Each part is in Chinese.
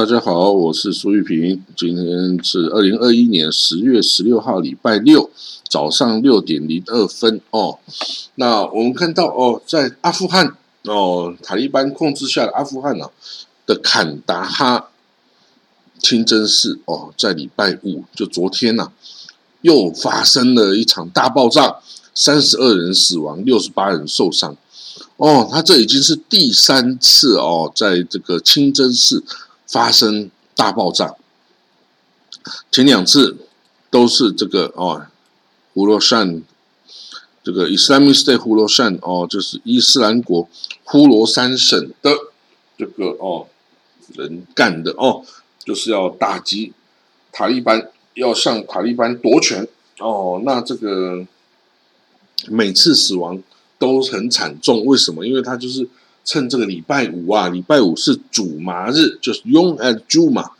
大家好，我是苏玉平。今天是二零二一年十月十六号，礼拜六早上六点零二分哦。那我们看到哦，在阿富汗哦，塔利班控制下的阿富汗啊的坎达哈清真寺哦，在礼拜五就昨天呐，又发生了一场大爆炸，三十二人死亡，六十八人受伤。哦，他这已经是第三次哦，在这个清真寺发生大爆炸。前两次都是这个哦，胡罗山这个 Islamic State 胡罗山哦，就是伊斯兰国呼罗珊省的这个哦人干的哦，就是要打击塔利班，要向塔利班夺权哦。那这个每次死亡。都很惨重，为什么？因为他就是趁这个礼拜五啊，礼拜五是主麻日，就是 Yom Ad 嘛，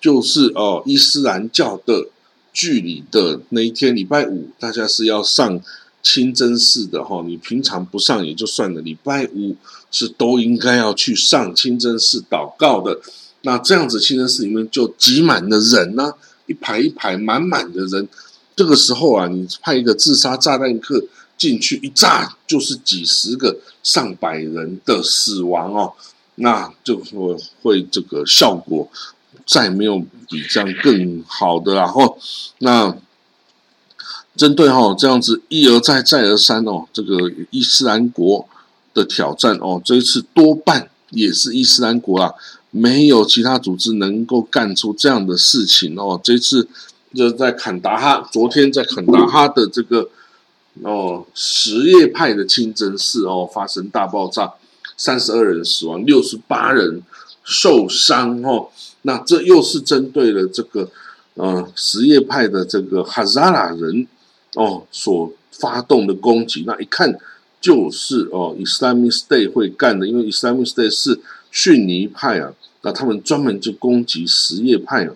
就是哦伊斯兰教的距离的那一天，礼拜五大家是要上清真寺的哈。你平常不上也就算了，礼拜五是都应该要去上清真寺祷告的。那这样子清真寺里面就挤满了人呢，一排一排满满的人。这个时候啊，你派一个自杀炸弹客。进去一炸就是几十个、上百人的死亡哦，那就会会这个效果再没有比这样更好的然后那针对哈这样子一而再再而三哦，这个伊斯兰国的挑战哦，这一次多半也是伊斯兰国啊，没有其他组织能够干出这样的事情哦。这次就在坎达哈，昨天在坎达哈的这个。哦，什叶派的清真寺哦发生大爆炸，三十二人死亡，六十八人受伤哦。那这又是针对了这个呃什叶派的这个哈扎拉人哦所发动的攻击。那一看就是哦，Islamic State 会干的，因为 Islamic State 是逊尼派啊，那他们专门就攻击什叶派啊。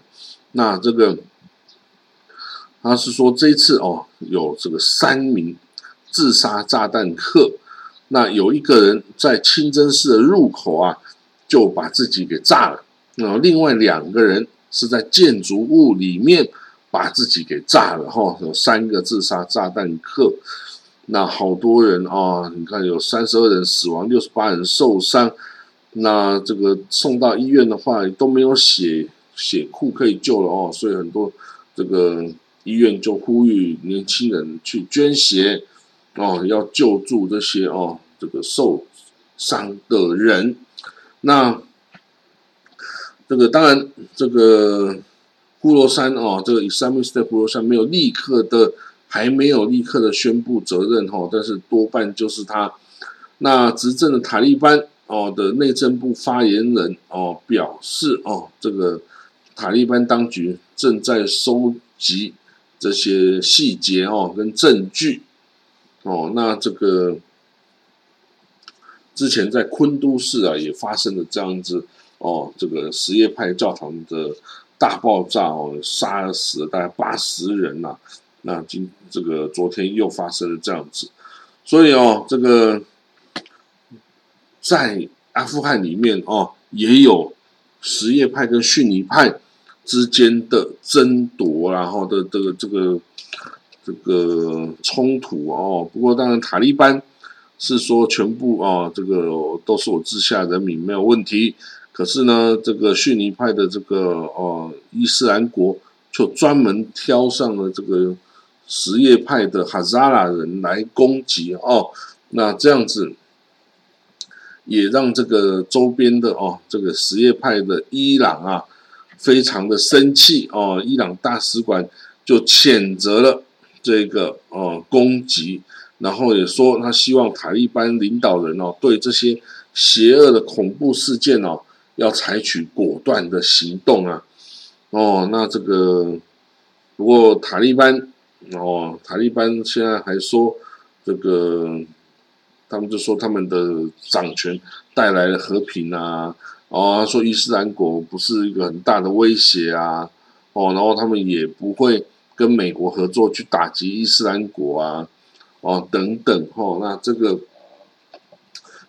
那这个。他是说这一次哦，有这个三名自杀炸弹客，那有一个人在清真寺的入口啊，就把自己给炸了。那另外两个人是在建筑物里面把自己给炸了。哈，有三个自杀炸弹客，那好多人啊，你看有三十二人死亡，六十八人受伤。那这个送到医院的话都没有血血库可以救了哦，所以很多这个。医院就呼吁年轻人去捐血，哦，要救助这些哦，这个受伤的人。那这个当然，这个呼罗山哦，这个以三米斯的呼罗山没有立刻的，还没有立刻的宣布责任哈，但是多半就是他。那执政的塔利班哦的内政部发言人哦表示哦，这个塔利班当局正在收集。这些细节哦，跟证据哦，那这个之前在昆都市啊，也发生了这样子哦，这个什叶派教堂的大爆炸哦，杀死了大概八十人呐。那今这个昨天又发生了这样子，所以哦，这个在阿富汗里面哦，也有什叶派跟逊尼派。之间的争夺，然后的这个这个这个冲突哦。不过当然，塔利班是说全部啊，这个都是我治下人民没有问题。可是呢，这个逊尼派的这个哦伊斯兰国就专门挑上了这个什叶派的哈扎拉人来攻击哦。那这样子也让这个周边的哦这个什叶派的伊朗啊。非常的生气哦，伊朗大使馆就谴责了这个哦攻击，然后也说他希望塔利班领导人哦对这些邪恶的恐怖事件哦要采取果断的行动啊哦，那这个不过塔利班哦塔利班现在还说这个他们就说他们的掌权带来了和平啊。哦，说伊斯兰国不是一个很大的威胁啊，哦，然后他们也不会跟美国合作去打击伊斯兰国啊，哦，等等，哦，那这个，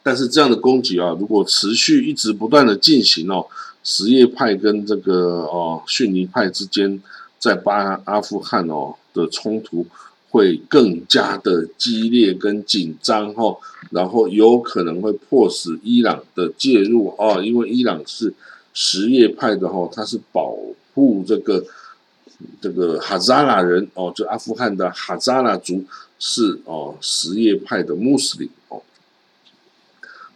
但是这样的攻击啊，如果持续一直不断的进行哦，什叶派跟这个哦逊尼派之间在巴阿富汗哦的冲突会更加的激烈跟紧张哈，然后有可能会迫使伊朗的介入哦，因为伊朗是什叶派的哈，它是保护这个这个哈扎拉人哦，就阿富汗的哈扎拉族是哦什叶派的穆斯林哦。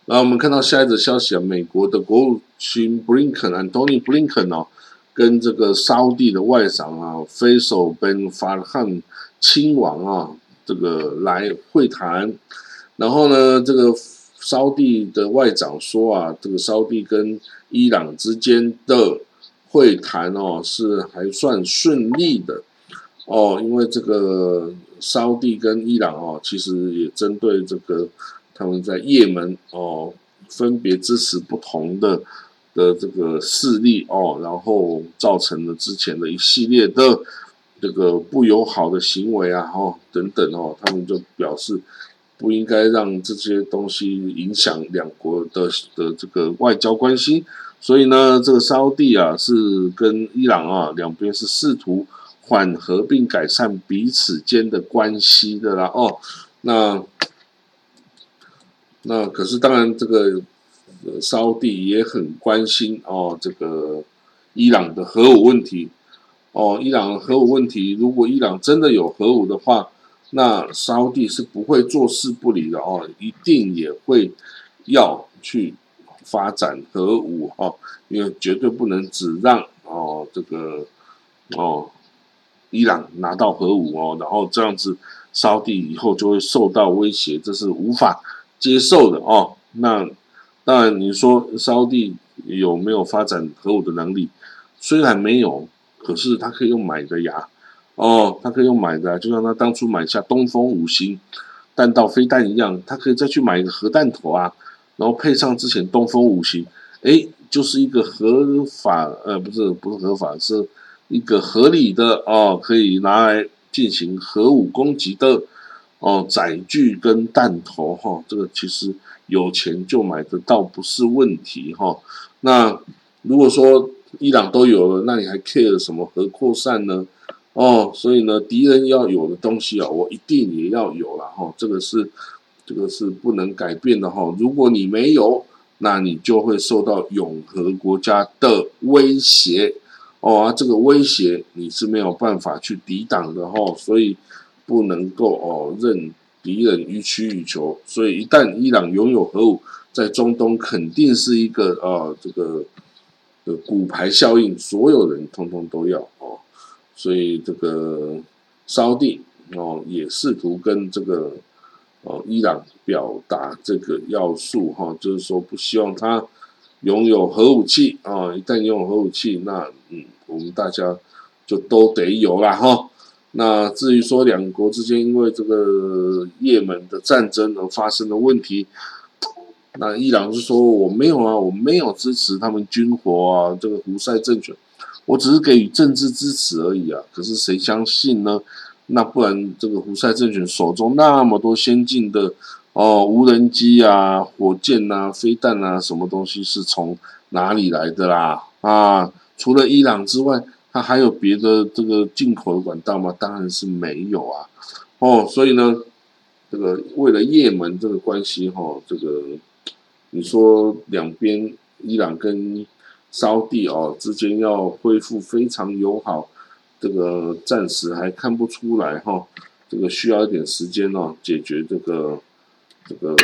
然后我们看到下一则消息啊，美国的国务卿布林肯，Antony Blinken 哦，跟这个沙地的外长啊，Faisal bin Farhan 亲王啊，这个来会谈。然后呢，这个沙地的外长说啊，这个沙地跟伊朗之间的会谈哦，是还算顺利的哦，因为这个沙地跟伊朗哦，其实也针对这个。他们在也门哦，分别支持不同的的这个势力哦，然后造成了之前的一系列的这个不友好的行为啊，哦等等哦，他们就表示不应该让这些东西影响两国的的这个外交关系。所以呢，这个沙地啊是跟伊朗啊两边是试图缓和并改善彼此间的关系的啦哦，那。那可是当然，这个沙地也很关心哦，这个伊朗的核武问题哦，伊朗核武问题，如果伊朗真的有核武的话，那沙地是不会坐视不理的哦，一定也会要去发展核武哦，因为绝对不能只让哦这个哦伊朗拿到核武哦，然后这样子沙地以后就会受到威胁，这是无法。接受的哦，那当然你说沙地有没有发展核武的能力？虽然没有，可是他可以用买的呀，哦，他可以用买的，就像他当初买下东风五星弹道飞弹一样，他可以再去买一个核弹头啊，然后配上之前东风五星，哎，就是一个合法，呃，不是不是合法，是一个合理的哦，可以拿来进行核武攻击的。哦，载具跟弹头哈，这个其实有钱就买得到，不是问题哈。那如果说伊朗都有了，那你还 care 什么核扩散呢？哦，所以呢，敌人要有的东西啊，我一定也要有了哈。这个是这个是不能改变的哈。如果你没有，那你就会受到永和国家的威胁哦。这个威胁你是没有办法去抵挡的哈。所以。不能够哦，任敌人予取予求，所以一旦伊朗拥有核武，在中东肯定是一个呃这个的骨牌效应，所有人通通都要哦，所以这个沙地哦也试图跟这个哦伊朗表达这个要素哈，就是说不希望他拥有核武器啊，一旦拥有核武器，那嗯我们大家就都得有了哈。那至于说两国之间因为这个也门的战争而发生的问题，那伊朗是说我没有啊，我没有支持他们军火啊，这个胡塞政权，我只是给予政治支持而已啊。可是谁相信呢？那不然这个胡塞政权手中那么多先进的哦无人机啊、火箭啊、飞弹啊，什么东西是从哪里来的啦？啊，除了伊朗之外。它还有别的这个进口的管道吗？当然是没有啊。哦，所以呢，这个为了也门这个关系哈，这个你说两边伊朗跟沙地哦之间要恢复非常友好，这个暂时还看不出来哈。这个需要一点时间哦，解决这个这个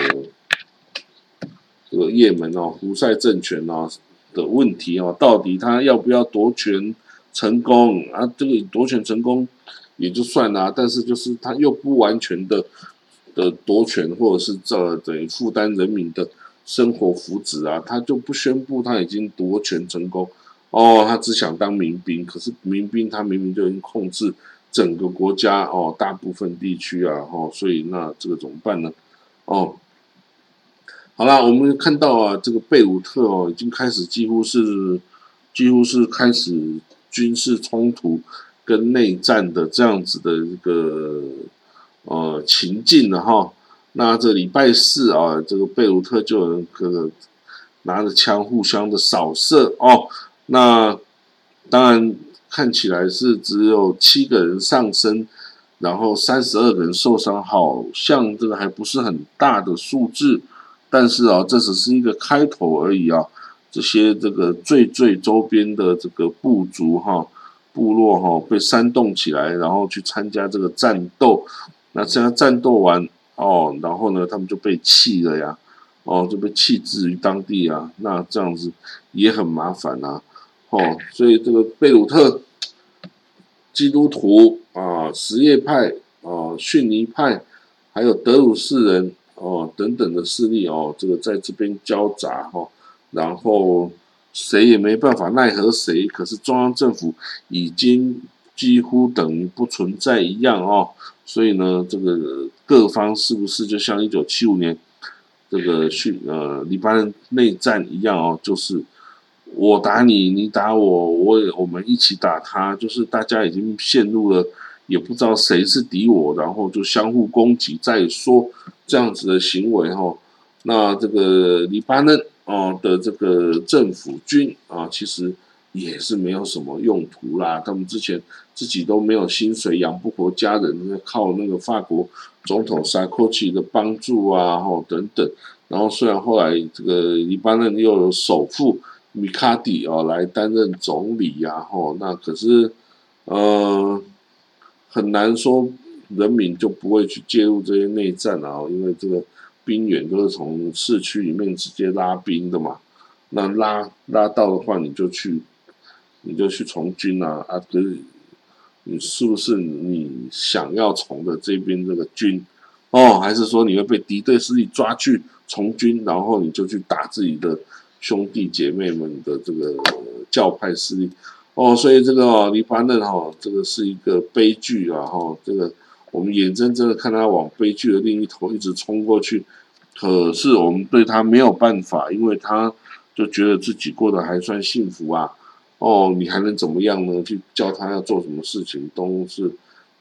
这个也门哦胡塞政权哦的问题哦，到底他要不要夺权？成功啊，这个夺权成功也就算了，但是就是他又不完全的的夺权，或者是这等于负担人民的生活福祉啊，他就不宣布他已经夺权成功哦，他只想当民兵，可是民兵他明明就已经控制整个国家哦，大部分地区啊，哦，所以那这个怎么办呢？哦，好了，我们看到啊，这个贝鲁特哦，已经开始几乎是几乎是开始。军事冲突跟内战的这样子的一个呃情境了哈，那这礼拜四啊，这个贝鲁特就有人个拿着枪互相的扫射哦。那当然看起来是只有七个人丧生，然后三十二个人受伤，好像这个还不是很大的数字。但是啊，这只是一个开头而已啊。这些这个最最周边的这个部族哈、部落哈，被煽动起来，然后去参加这个战斗。那这样战斗完哦，然后呢，他们就被弃了呀，哦，就被弃置于当地啊。那这样子也很麻烦呐，哦，所以这个贝鲁特基督徒啊、什叶派啊、逊尼派，还有德鲁士人哦等等的势力哦，这个在这边交杂哈。然后谁也没办法奈何谁，可是中央政府已经几乎等于不存在一样哦，所以呢，这个各方是不是就像一九七五年这个去呃黎巴嫩内战一样哦，就是我打你，你打我，我我们一起打他，就是大家已经陷入了也不知道谁是敌我，然后就相互攻击再说这样子的行为哈，那这个黎巴嫩。哦的这个政府军啊，其实也是没有什么用途啦。他们之前自己都没有薪水，养不活家人，靠那个法国总统萨科齐的帮助啊，吼等等。然后虽然后来这个黎巴嫩又有首富米卡迪啊来担任总理呀，吼那可是呃很难说人民就不会去介入这些内战啊，因为这个。兵员都是从市区里面直接拉兵的嘛，那拉拉到的话，你就去，你就去从军啊啊！可是你是不是你想要从的这边这个军哦？还是说你会被敌对势力抓去从军，然后你就去打自己的兄弟姐妹们的这个教派势力哦？所以这个哦黎巴嫩哈，这个是一个悲剧啊！哈，这个。我们眼睁睁的看他往悲剧的另一头一直冲过去，可是我们对他没有办法，因为他就觉得自己过得还算幸福啊。哦，你还能怎么样呢？去教他要做什么事情都是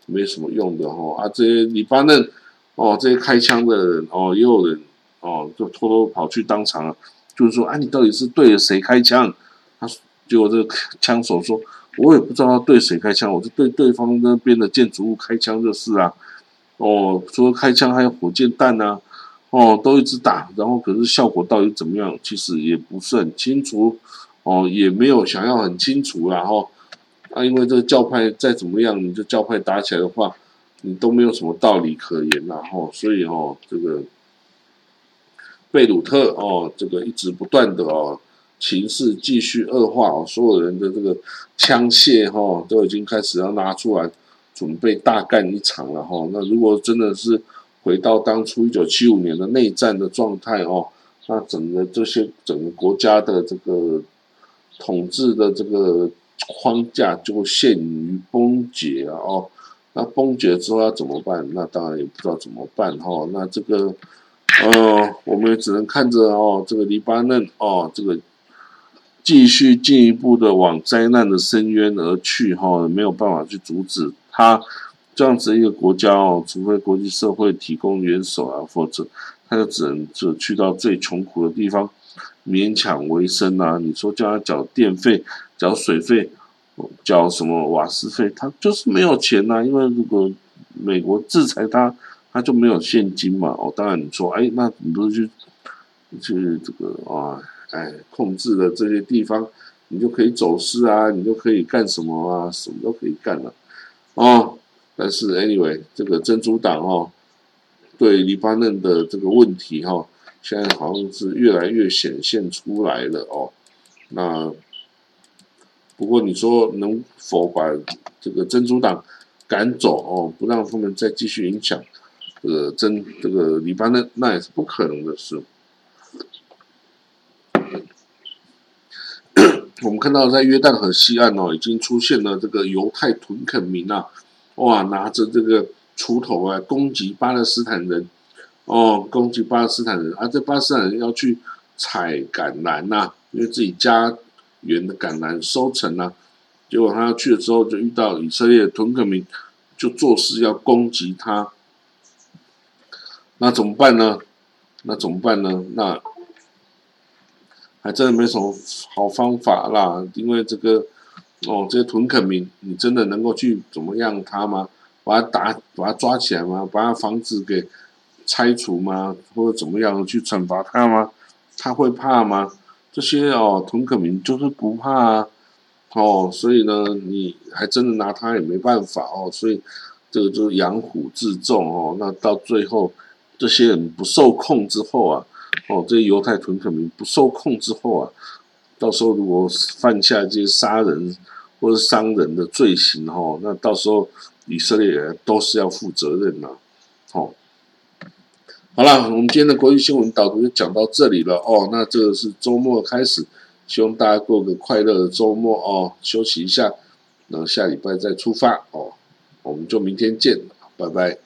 没什么用的哈。啊，这些黎巴嫩哦，这些开枪的人哦，也有人哦，就偷偷跑去当场，就是说，啊，你到底是对着谁开枪？他结果这个枪手说。我也不知道他对谁开枪，我是对对方那边的建筑物开枪就是啊。哦，除了开枪还有火箭弹呐，哦，都一直打，然后可是效果到底怎么样，其实也不是很清楚，哦，也没有想要很清楚然后啊，因为这个教派再怎么样，你这教派打起来的话，你都没有什么道理可言然后所以哦，这个贝鲁特哦，这个一直不断的哦。情势继续恶化哦，所有人的这个枪械哈都已经开始要拿出来准备大干一场了哈。那如果真的是回到当初一九七五年的内战的状态哦，那整个这些整个国家的这个统治的这个框架就陷于崩解啊哦。那崩解之后要怎么办？那当然也不知道怎么办哈。那这个呃，我们也只能看着哦，这个黎巴嫩哦，这个。继续进一步的往灾难的深渊而去，哈，没有办法去阻止他这样子一个国家哦，除非国际社会提供援手啊，否则他就只能就去到最穷苦的地方勉强为生啊。你说叫他缴电费、缴水费、缴什么瓦斯费，他就是没有钱呐。因为如果美国制裁他，他就没有现金嘛。哦，当然你说，哎，那你不是去去这个啊？哎，控制的这些地方，你就可以走私啊，你就可以干什么啊，什么都可以干了，哦。但是 anyway，这个珍珠党哦，对黎巴嫩的这个问题哈，现在好像是越来越显现出来了哦。那不过你说能否把这个珍珠党赶走哦，不让他们再继续影响这个真这个黎巴嫩，那也是不可能的事。我们看到在约旦河西岸哦，已经出现了这个犹太屯垦民啊，哇，拿着这个锄头啊，攻击巴勒斯坦人，哦，攻击巴勒斯坦人，啊，这巴勒斯坦人要去采橄榄呐，因为自己家园的橄榄收成呐，结果他去了之后，就遇到以色列屯垦民，就做事要攻击他，那怎么办呢？那怎么办呢？那还真的没什么好方法啦。因为这个哦，这些屯垦民，你真的能够去怎么样他吗？把他打，把他抓起来吗？把他房子给拆除吗？或者怎么样去惩罚他吗？他会怕吗？这些哦，屯可民就是不怕啊。哦，所以呢，你还真的拿他也没办法哦。所以这个就是养虎自重哦。那到最后，这些人不受控之后啊，哦，这些犹太屯可民不受控之后啊，到时候如果犯下这些杀人或者伤人的罪行哦，那到时候。以色列人都是要负责任呐，好了，我们今天的国际新闻导读就讲到这里了哦。那这个是周末开始，希望大家过个快乐的周末哦，休息一下，然后下礼拜再出发哦。我们就明天见，拜拜。